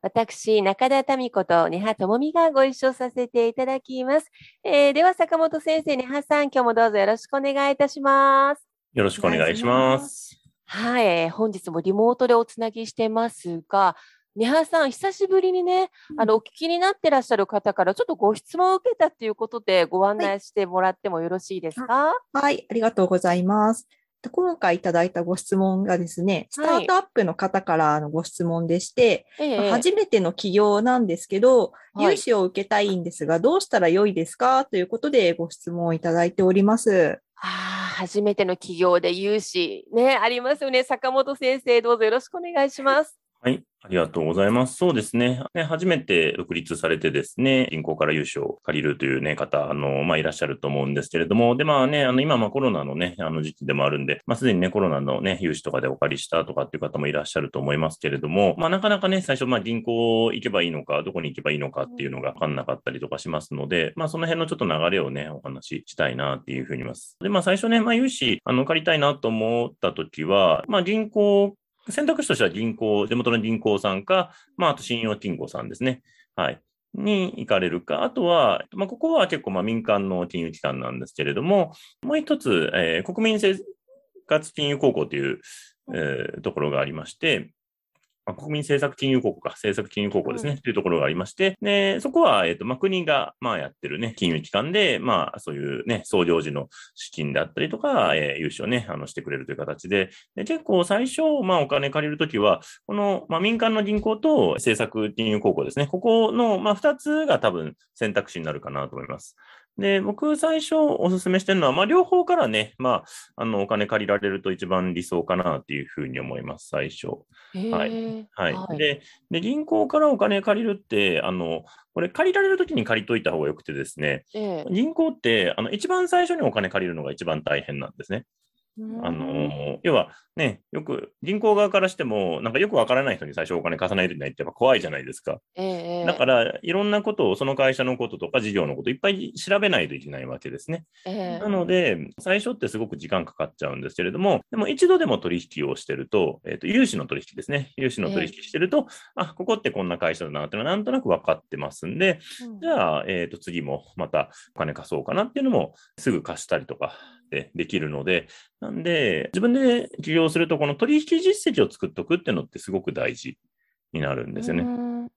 私中田民子と根葉智美がご一緒させていただきます、えーでは坂本先生根葉さん今日もどうぞよろしくお願いいたしますよろしくお願いします。はい、えー本日もリモートでおつなぎしてますが、根葉さん、久しぶりにね、あの、お聞きになってらっしゃる方から、ちょっとご質問を受けたということで、ご案内してもらってもよろしいですか、はい、ありがとうございます。今回いただいたご質問がですね、スタートアップの方からのご質問でして、ええ初めての起業なんですけど、はい融資を受けたいんですが、どうしたら良いですかということでご質問をいただいております。ああ、初めての企業で融資、ね、ありますよね。坂本先生、どうぞよろしくお願いします。はい、ありがとうございます。そうですね。ね初めて独立されてですね、銀行から融資を借りるというね、方、あの、まあ、いらっしゃると思うんですけれども、で、まあね、あの、今、ま、コロナのね、あの時期でもあるんで、まあ、すでにね、コロナのね、融資とかでお借りしたとかっていう方もいらっしゃると思いますけれども、まあ、なかなかね、最初、まあ、銀行行けばいいのか、どこに行けばいいのかっていうのが分かんなかったりとかしますので、まあ、その辺のちょっと流れをね、お話ししたいなっていうふうに思います。で、まあ、最初ね、まあ、融資、あの、借りたいなと思った時は、まあ、銀行選択肢としては銀行、地元の銀行さんか、まあ、あと信用金庫さんですね。はい。に行かれるか。あとは、まあ、ここは結構まあ民間の金融機関なんですけれども、もう一つ、えー国民生活金融高校という、えーところがありまして、まあ国民政策金融高校か、政策金融高校ですね、うんというところがありまして、で、そこは、えっ、と、まあ、国が、まあ、やってるね、金融機関で、まあ、そういうね、創業時の資金であったりとか、えー融資をね、あの、してくれるという形で、で結構最初、まあ、お金借りるときは、この、まあ、民間の銀行と政策金融高校ですね、ここの、まあ、二つが多分選択肢になるかなと思います。で、僕最初お勧めしてるのは、まあ、両方からね、まあ、あの、お金借りられると一番理想かなっていうふうに思います、最初。はいええはい。で、で、銀行からお金借りるって、あの、これ借りられるときに借りといた方がよくてですね、ええ銀行って、あの、一番最初にお金借りるのが一番大変なんですね。あの、要はね、よく、銀行側からしても、なんかよくわからない人に最初お金貸さないといけないってやっぱ怖いじゃないですか。ええええだから、いろんなことを、その会社のこととか事業のこといっぱい調べないといけないわけですね。ええなので、最初ってすごく時間かかっちゃうんですけれども、でも一度でも取引をしてると、えっ、と、融資の取引ですね。融資の取引してると、あ、ここってこんな会社だなっていうのはなんとなく分かってますんで、うんじゃあ、えっ、と、次もまたお金貸そうかなっていうのもすぐ貸したりとかでできるので、なんで、自分で起業すると、この取引実績を作っておくっていうのってすごく大事になるんですよね。うん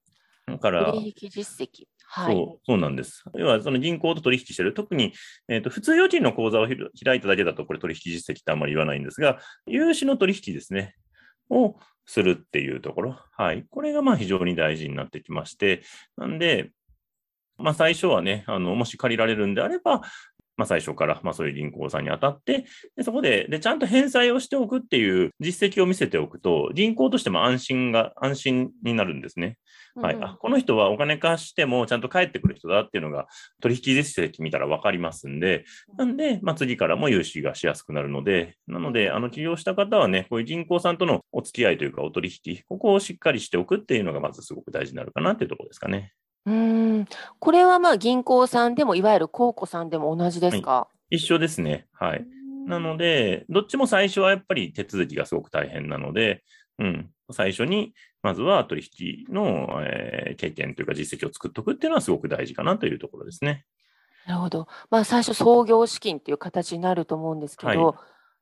だから、取引実績。はい。そう、そうなんです。要は、その銀行と取引してる、特に、えっ、と、普通預金の口座を開いただけだと、これ取引実績ってあんまり言わないんですが、融資の取引ですね、をするっていうところ。はい。これが、まあ、非常に大事になってきまして、なんで、まあ、最初はね、あの、もし借りられるんであれば、まあ、最初から、まあ、そういう銀行さんに当たって、でそこでで、ちゃんと返済をしておくっていう実績を見せておくと、銀行としても安心が、安心になるんですね。はい、うんあこの人はお金貸してもちゃんと返ってくる人だっていうのが取引実績見たら分かりますんで、なんで、まあ、次からも融資がしやすくなるので、なので、あの起業した方はね、こういう銀行さんとのお付き合いというか、お取引、ここをしっかりしておくっていうのがまずすごく大事になるかなっていうところですかね。うん。これはまあ銀行さんでも、いわゆる公庫さんでも同じですか、一緒ですね。はい。なので、どっちも最初はやっぱり手続きがすごく大変なので、うん、最初に、まずは取引の、えー経験というか実績を作っておくっていうのはすごく大事かなというところですね。なるほど。まあ最初創業資金っていう形になると思うんですけど、は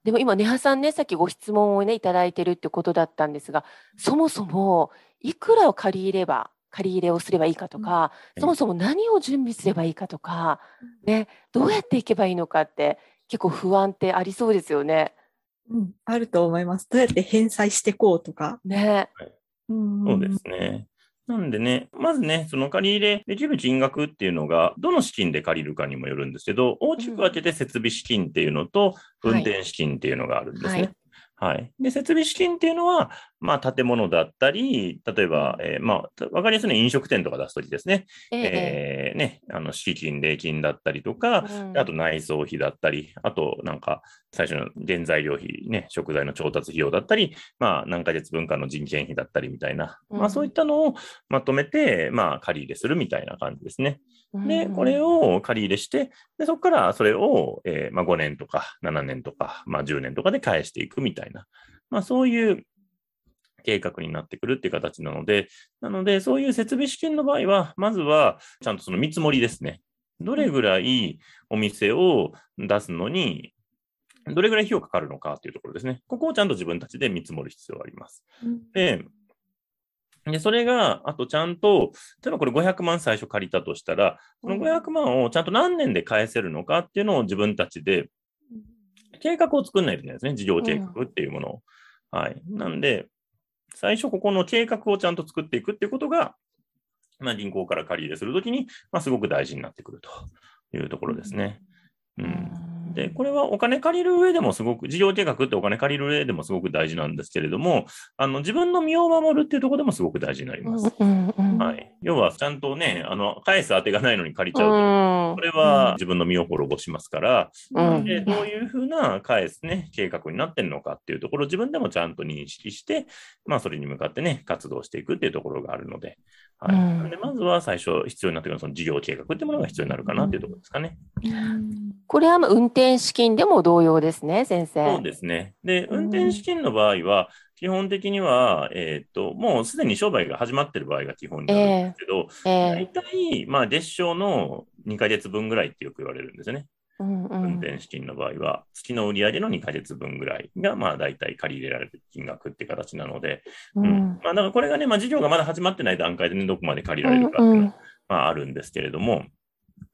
でも今、根葉さんね、さっきご質問をね、いただいてるってことだったんですが、そもそもいくらを借りれば借り入れをすればいいかとか、うんそもそも何を準備すればいいかとか、ね、どうやっていけばいいのかって結構不安ってありそうですよね。うん、あると思います。どうやって返済していこうとか。ね。うんそうですね。なんでね、まずね、その借り入れできる金額っていうのが、どの資金で借りるかにもよるんですけど、大きく分けて設備資金っていうのと、うん運転資金っていうのがあるんですね。はいはい。で、設備資金っていうのは、まあ、建物だったり、例えば、えーまあ、わかりやすいのは飲食店とか出すときですね。えええーね、あの、敷金、礼金だったりとか、うん。あと内装費だったり、あとなんか最初の原材料費、ね、食材の調達費用だったり、まあ何ヶ月分かの人件費だったりみたいな、うん。まあそういったのをまとめて、まあ借り入れするみたいな感じですね。で、うん。これを借り入れして、でそこからそれを、えーまあ5年とか7年とか、まあ10年とかで返していくみたいな、まあそういう計画になってくるっていう形なので、なので、そういう設備資金の場合は、まずは、ちゃんとその見積もりですね。どれぐらいお店を出すのに、どれぐらい費用かかるのかっていうところですね。ここをちゃんと自分たちで見積もる必要があります。で、で、それが、あとちゃんと、例えばこれ500万最初借りたとしたら、その500万をちゃんと何年で返せるのかっていうのを自分たちで計画を作んないといけないですね。事業計画っていうものを。はい。なんで、最初ここの計画をちゃんと作っていくっていうことが、まあ銀行から借り入れするときに、まあすごく大事になってくるというところですね。うん。で、これはお金借りる上でもすごく、事業計画ってお金借りる上でもすごく大事なんですけれども、あの、自分の身を守るっていうところでもすごく大事になります。うんうんはい。要は、ちゃんとね、あの、返す当てがないのに借りちゃうと、うんこれは自分の身を滅ぼしますから、うんで、どういうふうな返すね、計画になってるのかっていうところを自分でもちゃんと認識して、まあ、それに向かってね、活動していくっていうところがあるので、はい。うんで、まずは最初必要になってくるその事業計画っていうものが必要になるかなっていうところですかね。これはまあ運転資金でも同様ですね、先生。そうですね。で、うん運転資金の場合は、基本的には、えっ、と、もうすでに商売が始まってる場合が基本になるんですけど、大ええ体、まあ、月賞の2ヶ月分ぐらいってよく言われるんですよね。うんうん運転資金の場合は、月の売り上げの2ヶ月分ぐらいが、まあ、大体借り入れられる金額って形なので、ううんん。まあ、だからこれがね、まあ、事業がまだ始まってない段階でね、どこまで借りられるかっていうのは、まあ、あるんですけれども、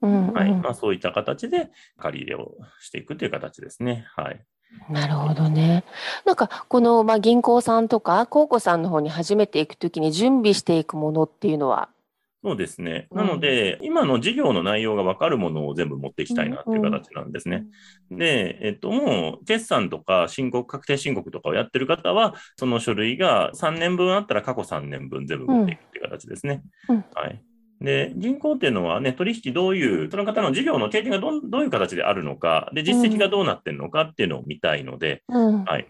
うんはい。うんまあ、そういった形で借り入れをしていくという形ですね。はい。なるほどね。なんかこの、まあ、銀行さんとか公庫さんの方に初めて行くときに準備していくものっていうのは、そうですね。うんなので、今の事業の内容がわかるものを全部持っていきたいなっていう形なんですね。で、えっと、もう、決算とか申告、確定申告とかをやってる方は、その書類が3年分あったら過去3年分全部持っていくっていう形ですね。うんはい。で、銀行っていうのはね、取引どういう、その方の事業の経験がどんどういう形であるのか、で、実績がどうなってるのかっていうのを見たいので、うんはい。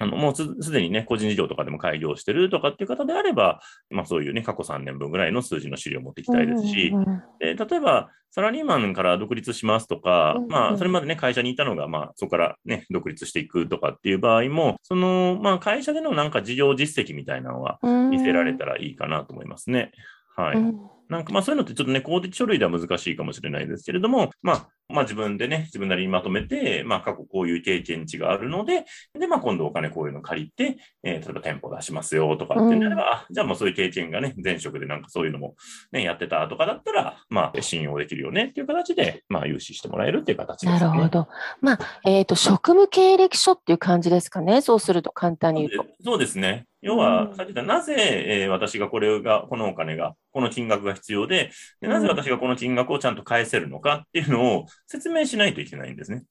あの、もうすすでにね、個人事業とかでも開業してるとかっていう方であれば、まあそういうね、過去3年分ぐらいの数字の資料を持っていきたいですし、うんうんで例えば、サラリーマンから独立しますとか、うんまあ、それまでね、会社にいたのが、まあ、そこからね、独立していくとかっていう場合も、その、まあ、会社でのなんか事業実績みたいなのはうん見せられたらいいかなと思いますね。はい。うんなんかまあそういうのってちょっとね、公的書類では難しいかもしれないですけれども、まあ、まあ自分でね、自分なりにまとめて、まあ過去こういう経験値があるので、で、まあ今度お金こういうの借りて、えー例えば店舗出しますよとかってなれば、あじゃあもうそういう経験がね、前職でなんかそういうのもね、やってたとかだったら、まあ信用できるよねっていう形で、まあ融資してもらえるっていう形ですね。なるほど。まあ、えっ、と、職務経歴書っていう感じですかね？そうすると簡単に言うと。そうですね。要うはん、さっき言った、なぜ、えー私がこれが、このお金が、この金額が必要でで、なぜ私がこの金額をちゃんと返せるのかっていうのを説明しないといけないんですね。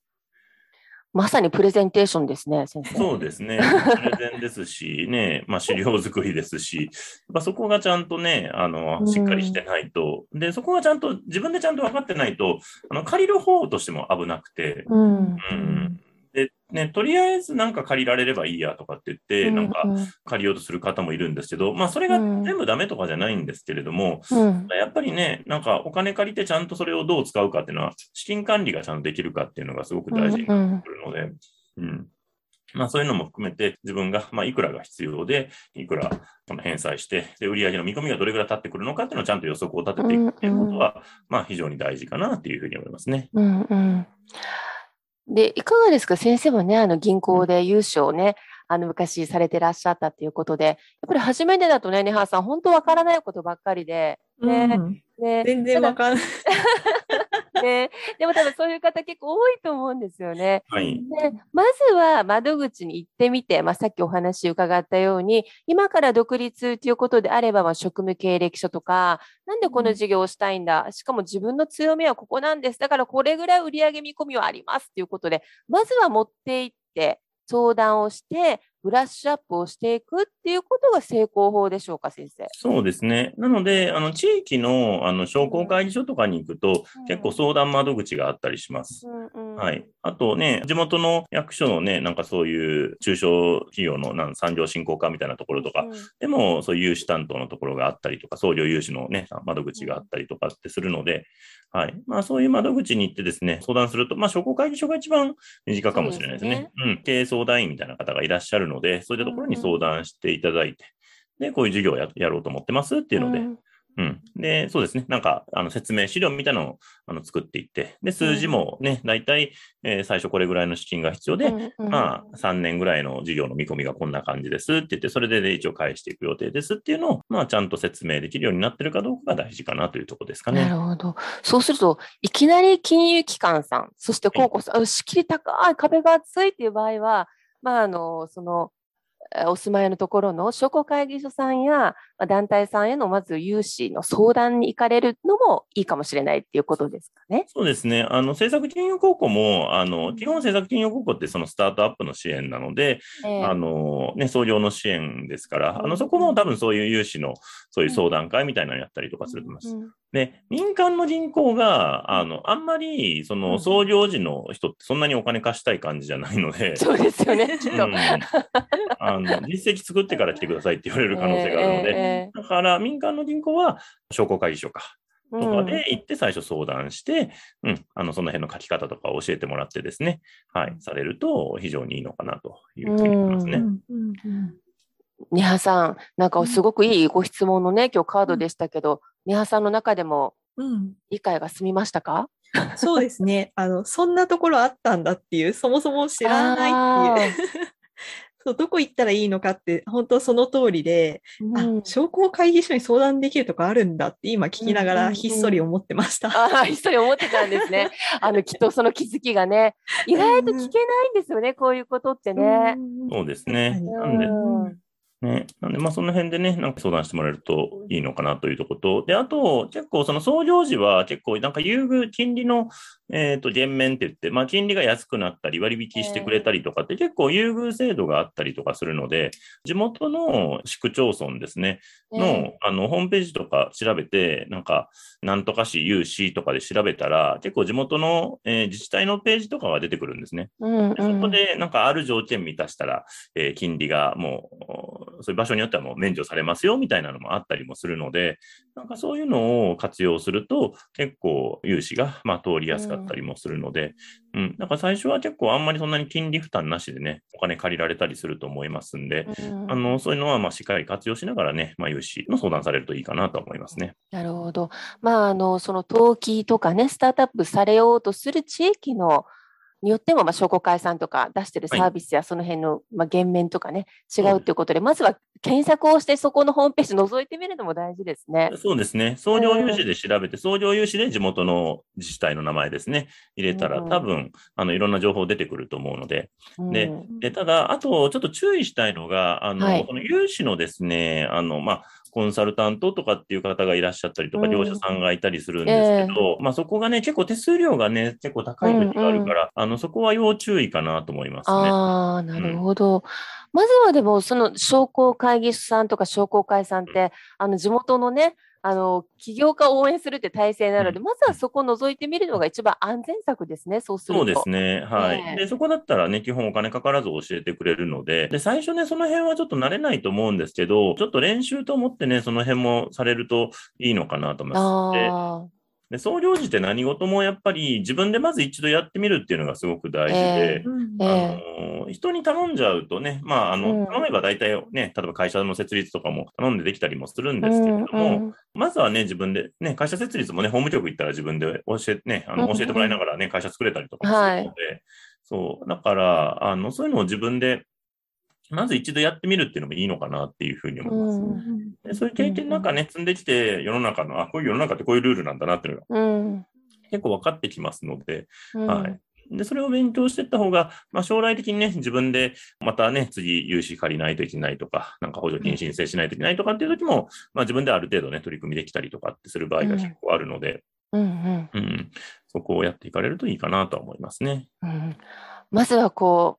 まさにプレゼンテーションですね、先生。そうですね。プレゼンですし、ね、まあ資料作りですし、やっぱそこがちゃんとね、あのう、んしっかりしてないと、で、そこがちゃんと、自分でちゃんと分かってないと、あの、借りる方としても危なくて、うん。うん。で、ね、とりあえずなんか借りられればいいやとかって言って、なんかうん借りようとする方もいるんですけど、まあそれがうん全部ダメとかじゃないんですけれども、うん。やっぱりね、なんかお金借りてちゃんとそれをどう使うかっていうのは、資金管理がちゃんとできるかっていうのがすごく大事になってくるので、うん。まあそういうのも含めて自分が、まあいくらが必要で、いくらこの返済して、で、売上の見込みがどれぐらい立ってくるのかっていうのをちゃんと予測を立てていくっていうことは、まあ非常に大事かなっていうふうに思いますね。うんうん。で、いかがですか？先生はね、あの銀行で融資をね、あの、昔されてらっしゃったっていうことで、やっぱり初めてだとね、ネハさん、本当わからないことばっかりで、ね、うん。ね、全然わかんない。ね、でも多分そういう方結構多いと思うんですよね。はい。でまずは窓口に行ってみて、まあ、さっきお話伺ったように、今から独立ということであれば、まあ、職務経歴書とか、なんでこの事業をしたいんだ、しかも自分の強みはここなんです。だからこれぐらい売上見込みはありますということで、まずは持って行って、相談をして、ブラッシュアップをしていくっていうことが成功法でしょうか、先生。そうですね。なので、あの、地域の、あの、商工会議所とかに行くと、結構相談窓口があったりします。うんうんはい。あとね、地元の役所のね、なんかそういう中小企業のなん産業振興課みたいなところとか、うんでもそういう融資担当のところがあったりとか、創業融資のね、窓口があったりとかってするので、はい。まあそういう窓口に行ってですね、相談すると、まあ商工会議所が一番身近かもしれないですね。うん。経営相談員みたいな方がいらっしゃるので、そういったところに相談していただいて、で、こういう授業をややろうと思ってますっていうので、うんうん。で、そうですね。なんか、あの、説明資料みたいなのをあの作っていって、で、数字もね、大体、えー最初これぐらいの資金が必要で、うんうんまあ、3年ぐらいの事業の見込みがこんな感じですって言って、それでね一応返していく予定ですっていうのを、まあ、ちゃんと説明できるようになってるかどうかが大事かなというところですかなね。るほど。そうすると、いきなり金融機関さん、そして高校さん、あ仕切り高い、壁が厚いっていう場合は、まあ、あの、その、えお住まいのところの商工会議所さんやまあ団体さんへのまず融資の相談に行かれるのもいいかもしれないっていうことですかね。そうですね。あの、政策金融高校も、あの、基本政策金融高校ってそのスタートアップの支援なので、ええ。あの、ね、創業の支援ですから、あうん。の、そこも多分そういう融資の、そういう相談会みたいなのやったりとかすると思います。うんで、民間の銀行が、あの、あんまり、そうん。の、創業時の人ってそんなにお金貸したい感じじゃないので、そうですよね、きっと。うん。あの、実績作ってから来てくださいって言われる可能性があるので、ええだから民間の銀行は商工会議所か、ええとかで行って最初相談して、うん、あの、その辺の書き方とかを教えてもらってですね、はい、されると非常にいいのかなというふうに思いますね。うんうんうん。さん、なんかすごくいいご質問のね、今日カードでしたけど、ニハさんの中でもうん。理解が済みましたか？そうですね。あの、そんなところあったんだっていう、そもそも知らないっていう。そう どこ行ったらいいのかって、本当その通りで、あうん、商工会議所に相談できるとこあるんだって今聞きながうんうんうんらひっそり思ってました。ああ、一人思ってたんですね。あの、きっとその気づきがね、意外と聞けないんですよね、こういうことってね。そうですね。確なんで、うんね。なんで、まあ、その辺でね、なんか相談してもらえるといいのかなというところと、で、あと、結構、その創業時は、結構、なんか優遇、金利の、えっ、と、減免って言って、まあ、金利が安くなったり、割引してくれたりとかって、結構優遇制度があったりとかするので、地元の市区町村ですね、の、ねあの、ホームページとか調べて、なんか、なんとか市、有市とかで調べたら、結構地元の、えー自治体のページとかが出てくるんですね。うんでそこで、なんかある条件満たしたら、えー金利がもう、そういう場所によってはもう免除されますよみたいなのもあったりもするので、なんかそういうのを活用すると、結構融資が、まあ、通りやすかったりもするので、うん、なんか最初は結構あんまりそんなに金利負担なしでね、お金借りられたりすると思いますんで、うんあの、そういうのはまあしっかり活用しながらね、まあ、融資の相談されるといいかなと思いますね。なるほど。まあ、あの、その登記とかね、スタートアップされようとする地域の、によっても、まあ、商工会さんとか出してるサービスやその辺の、まあ、減免とかね、違うということで、まずは検索をして、そこのホームページ覗いてみるのも大事ですね。そうですね。創業融資で調べて、創業融資で地元の自治体の名前ですね、入れたらうん多分、あの、いろんな情報出てくると思うので、でうん。で、ただ、あと、ちょっと注意したいのが、あの、はい。その融資のですね、あの、まあ、コンサルタントとかっていう方がいらっしゃったりとか、うん。業者さんがいたりするんですけど、まあ、そこがね、結構手数料がね、結構高い時があるから、あの、そこは要注意かなと思いますね。ああ、なるほど。まずはでも、その商工会議所さんとか商工会さんって、あの地元のね、あの起業家を応援するって体制なので、うんまずはそこを覗いてみるのが一番安全策ですね、そうすると。そうですね。はい、ええで、そこだったらね、基本お金かからず教えてくれるので、で、最初ね、その辺はちょっと慣れないと思うんですけど、ちょっと練習と思ってね、その辺もされるといいのかなと思います。であで、創業時って何事もやっぱり自分でまず一度やってみるっていうのがすごく大事で、えうんええ。あの人に頼んじゃうとね、まあ、あうん。の、頼めば大体ね、例えば会社の設立とかも頼んでできたりもするんあ。ですけれども、うんうんまずはね、自分で、ね、会社設立もね、法務局行ったら自分で教え、ね、あの教えてもらいながらね、会社作れたりとかもするので、そう、だから、あの、そういうのを自分でまず一度やってみるっていうのもいいのかなっていうふうに思います。うんでそういう経験なんかね、積んできて、世の中の、あ、こういう世の中ってこういうルールなんだなっていうのがうん。結構分かってきますので、うん。はい。で、それを勉強していった方が、まあ、将来的にね、自分でまたね、次、融資借りないといけないとか、なんか補助金申請しないといけないとかっていう時も、まあ、自分である程度ね、取り組みできたりとかってする場合が結構あるので、うんうん。うん、そこをやっていかれるといいかなとは思いますね。うん。まずはこ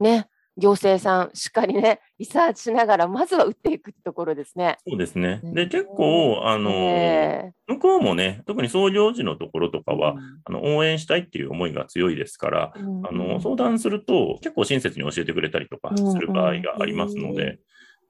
うね行政さんしっかりね リサーチしながらまずは打っていくところですね。そうですね。ねで、結構、あの、え向こうもね、特に創業時のところとかえは、あの応援したいっていう思いが強いですから、うんあの相談すると結構親切に教えてくれたりとかする場合がありますので、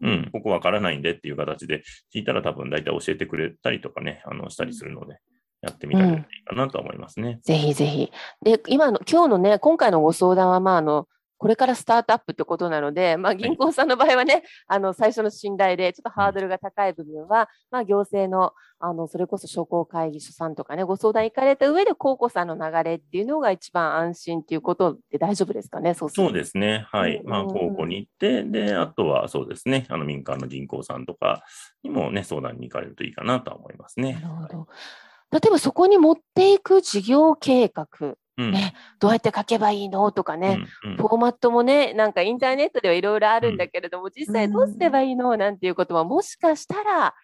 うん、ここわからないんでっていう形で聞いたら多分大体教えてくれたりとかね、あのしたりするので、やってみたらいいかなと思いますね。ぜひぜひ。で、今の、今日のね、今回のご相談は、まあ、あの、これからスタートアップってことなので、まあ、銀行さんの場合はね、あの、最初の信頼で、ちょっとハードルが高い部分は、まあ、行政の、あの、それこそ商工会議所さんとかね、ご相談行かれた上で、高校さんの流れっていうのが一番安心っていうことで大丈夫ですかね、そうそうですね。はい。うんまあ、高校に行って、で、あとはそうですね、あの民間の銀行さんとかにもね、相談に行かれるといいかなとは思いますね。なるほど。例えばそこに持っていく事業計画、うん。ねどうやって書けばいいの？とかね、うんうん。フォーマットもね、なんかインターネットではいろいろあるんだけれども、実際どうすればいいの？なんていうことももしかしたら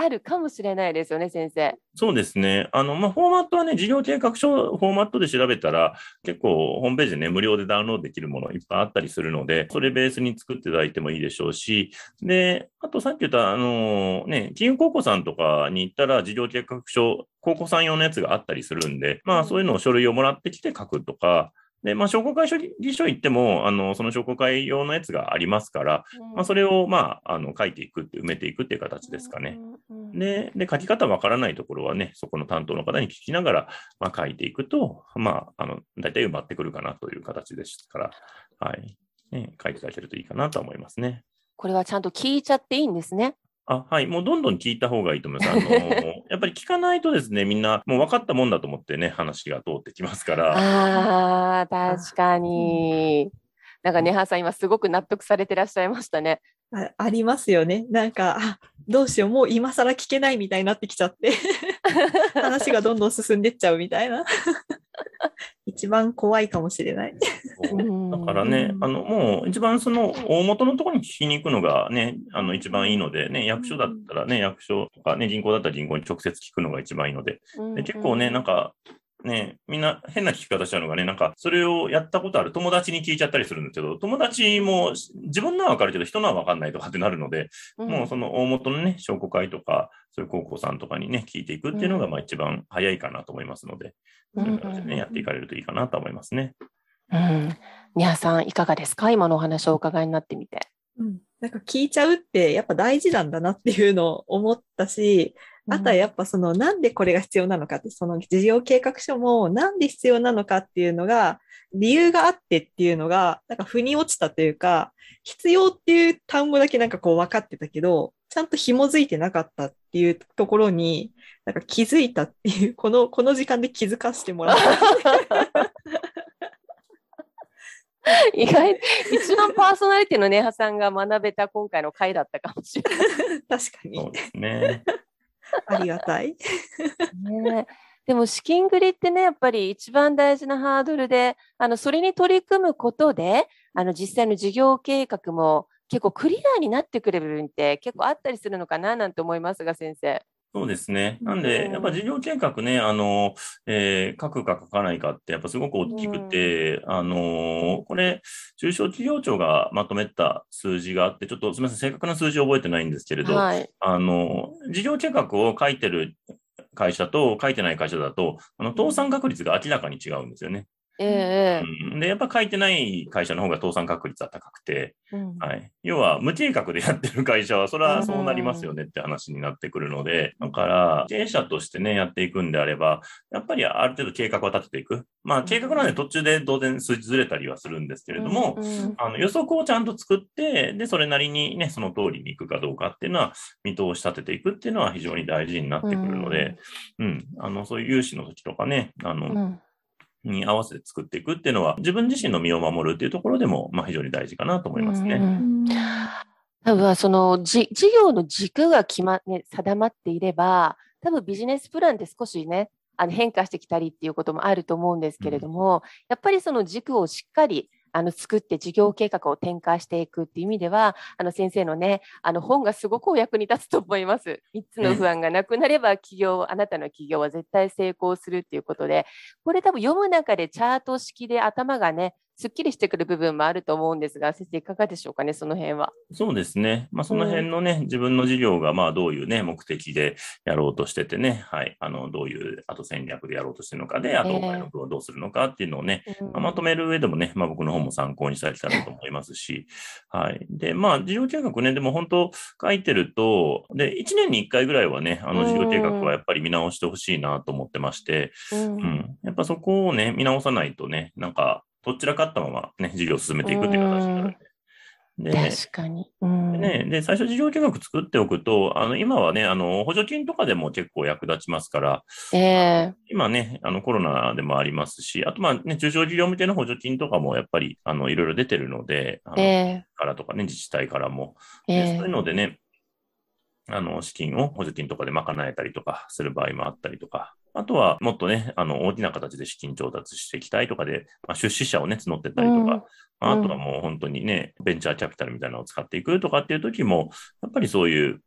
あるかもしれないですよね、先生。そうですね。あの、まあ、フォーマットはね、事業計画書、フォーマットで調べたら、結構、ホームページでね、無料でダウンロードできるものいっぱいあったりするので、それベースに作っていただいてもいいでしょうし、で、あとさっき言った、あの、ね、金融高校さんとかに行ったら、事業計画書、高校さん用のやつがあったりするんで、まあ、そういうのを書類をもらってきて書くとか、で、まあ、商工会議所行っても、あの、その商工会用のやつがありますから、まあ、それを、まあ、あの、書いていくって、埋めていくっていう形ですかね。うんうん。で、で、書き方わからないところはね、そこの担当の方に聞きながら、まあ、書いていくと、まあ、あの、大体埋まってくるかなという形ですから、はい。ね、書いていただけるといいかなと思いますね。これはちゃんと聞いちゃっていいんですね。あ、はい。もうどんどん聞いた方がいいと思います。あの、やっぱり聞かないとですね、みんなもう分かったもんだと思ってね、話が通ってきますから。ああ、確かに。なんか、ネハさん、今すごく納得されてらっしゃいましたね。あありますよね。なんか、あどうしよう、もう今更聞けないみたいになってきちゃって、話がどんどん進んでっちゃうみたいな。一番怖いかもしれない。うんだからね、あの、もう一番その大元のところに聞きに行くのがね、あの一番いいので、ね、役所だったらね、役所とかね、銀行だったら銀行に直接聞くのが一番いいので、で結構ね、なんか、ね、みんな変な聞き方しちゃうのがね、なんか、それをやったことある友達に聞いちゃったりするんですけど、友達も自分のはわかるけど、人のはわかんないとかってなるので、うん、もうその大元のね、商工会とか、そういう高校さんとかにね、聞いていくっていうのが、まあ一番早いかなと思いますので、うんそういう形でね、やっていかれるといいかなと思いますね。うん。ニャーさん、いかがですか？今のお話をお伺いになってみて。うん、なんか聞いちゃうってやっぱ大事なんだなっていうのを思ったし、あとはやっぱそのなんでこれが必要なのかって、その事業計画書もなんで必要なのかっていうのが、理由があってっていうのが、なんか腑に落ちたというか、必要っていう単語だけなんかこう分かってたけど、ちゃんと紐づいてなかったっていうところに、なんか気づいたっていう、この、この時間で気づかせてもらった。意外、一番パーソナリティのネハさんが学べた今回の回だったかもしれない。確かに。そうですね。ありがたい。ねでも資金繰りってね、やっぱり一番大事なハードルで、あの、それに取り組むことで、あの、実際の事業計画も結構クリアになってくる部分って結構あったりするのかななんて思いますが、先生。そうですね。なんで、うんやっぱ事業計画ね、あの、えー書くか書かないかって、やっぱすごく大きくて、あの、これ、中小企業庁がまとめた数字があって、ちょっとすみません、正確な数字を覚えてないんですけれど、はい。あの、事業計画を書いてる会社と書いてない会社だと、あの、倒産確率が明らかに違うんですよね。ええうん、で、やっぱ書いてない会社の方が倒産確率は高くて、うん。はい。要は、無計画でやってる会社は、それはそうなりますよねって話になってくるので、だから、経営者としてね、やっていくんであれば、やっぱりある程度計画は立てていく。まあ、計画なんで途中で当然数字ずれたりはするんですけれども、うん。うん。あの予測をちゃんと作って、で、それなりにね、その通りに行くかどうかっていうのは、見通し立てていくっていうのは非常に大事になってくるので、うん、あの、そういう融資の時とかね、あの、うんに合わせて作っていくっていうのは、自分自身の身を守るっていうところでも、まあ、非常に大事かなと思いますね。うん多分そのじ事業の軸が決ま、ね、定まっていれば、多分ビジネスプランって少しね、あの変化してきたりっていうこともあると思うんですけれども、うん、やっぱりその軸をしっかりあの作って事業計画を展開していくっていう意味では、あの先生のね、あの本がすごくお役に立つと思います。3つの不安がなくなれば企業、あなたの企業は絶対成功するっていうことで、これ多分読む中でチャート式で頭がね、すっきりしてくる部分もあると思うんですが、先生、いかがでしょうかね、その辺は。そうですね。まあ、その辺のね、うん、自分の事業が、まあ、どういうね、目的でやろうとしててね、はい、あの、どういう後戦略でやろうとしてるのかで、あと、の部をどうするのかっていうのをね、えー、まあ、まとめる上でもね、まあ、僕の方も参考にしたりしたらと思いますし、はい。で、まあ、事業計画ね、でも本当書いてると、で、1年に1回ぐらいはね、あの、事業計画はやっぱり見直してほしいなと思ってまして、うん、うん、やっぱそこをね、見直さないとね、なんか、どちらかったままね、事業を進めていくっていう形になるんで。で確かに。うん、でね、で、最初事業計画作っておくと、あの、今はね、あの、補助金とかでも結構役立ちますから、えー、今ね、あの、コロナでもありますし、あと、まあね、中小事業向けの補助金とかもやっぱり、あの、いろいろ出てるので、あの、えー、からとかね、自治体からも。えー、そういうのでね、あの、資金を補助金とかで賄えたりとかする場合もあったりとか、あとは、もっとね、あの、大きな形で資金調達していきたいとかで、まあ、出資者をね、募ってったりとか、うん、あとはもう本当にね、ベンチャーキャピタルみたいなのを使っていくとかっていう時も、やっぱりそういう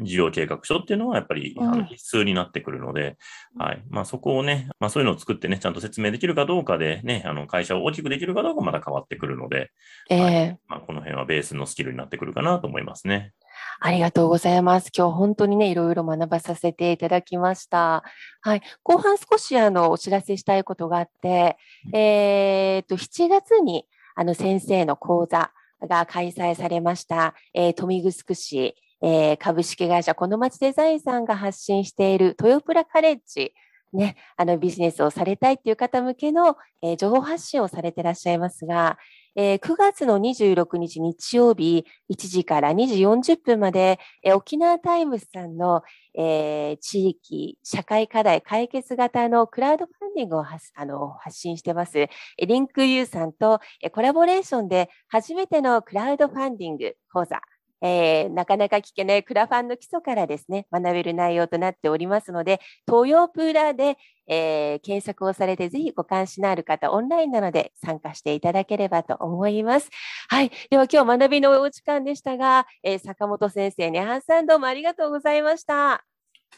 事業計画書っていうのはやっぱりあの必須になってくるので、うん、はい。まあそこをね、まあそういうのを作ってね、ちゃんと説明できるかどうかでね、あの会社を大きくできるかどうかまだ変わってくるので、えー、はい、まあこの辺はベースのスキルになってくるかなと思いますね。ありがとうございます。今日本当にね、いろいろ学ばさせていただきました。はい。後半少しあの、お知らせしたいことがあって、えっ、と、7月にあの、先生の講座が開催されました、えー、豊見城市、えー、株式会社この町デザインさんが発信している豊プラカレッジね、あのビジネスをされたいっていう方向けの、えー、情報発信をされていらっしゃいますが、えー、9月の26日日曜日1時から2時40分まで、えー、沖縄タイムズさんの、えー、地域社会課題解決型のクラウドファンディングをあの発信してます。リンクユーさんとコラボレーションで初めてのクラウドファンディング講座えー、なかなか聞けないクラファンの基礎からですね、学べる内容となっておりますので、東洋プーラーで、えー、検索をされて、ぜひご関心のある方、オンラインなので参加していただければと思います。はい。では今日学びのお時間でしたが、えー、坂本先生、ネハンさんどうもありがとうございました。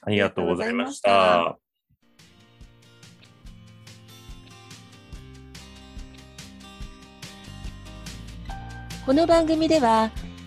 ありがとうございました。この番組では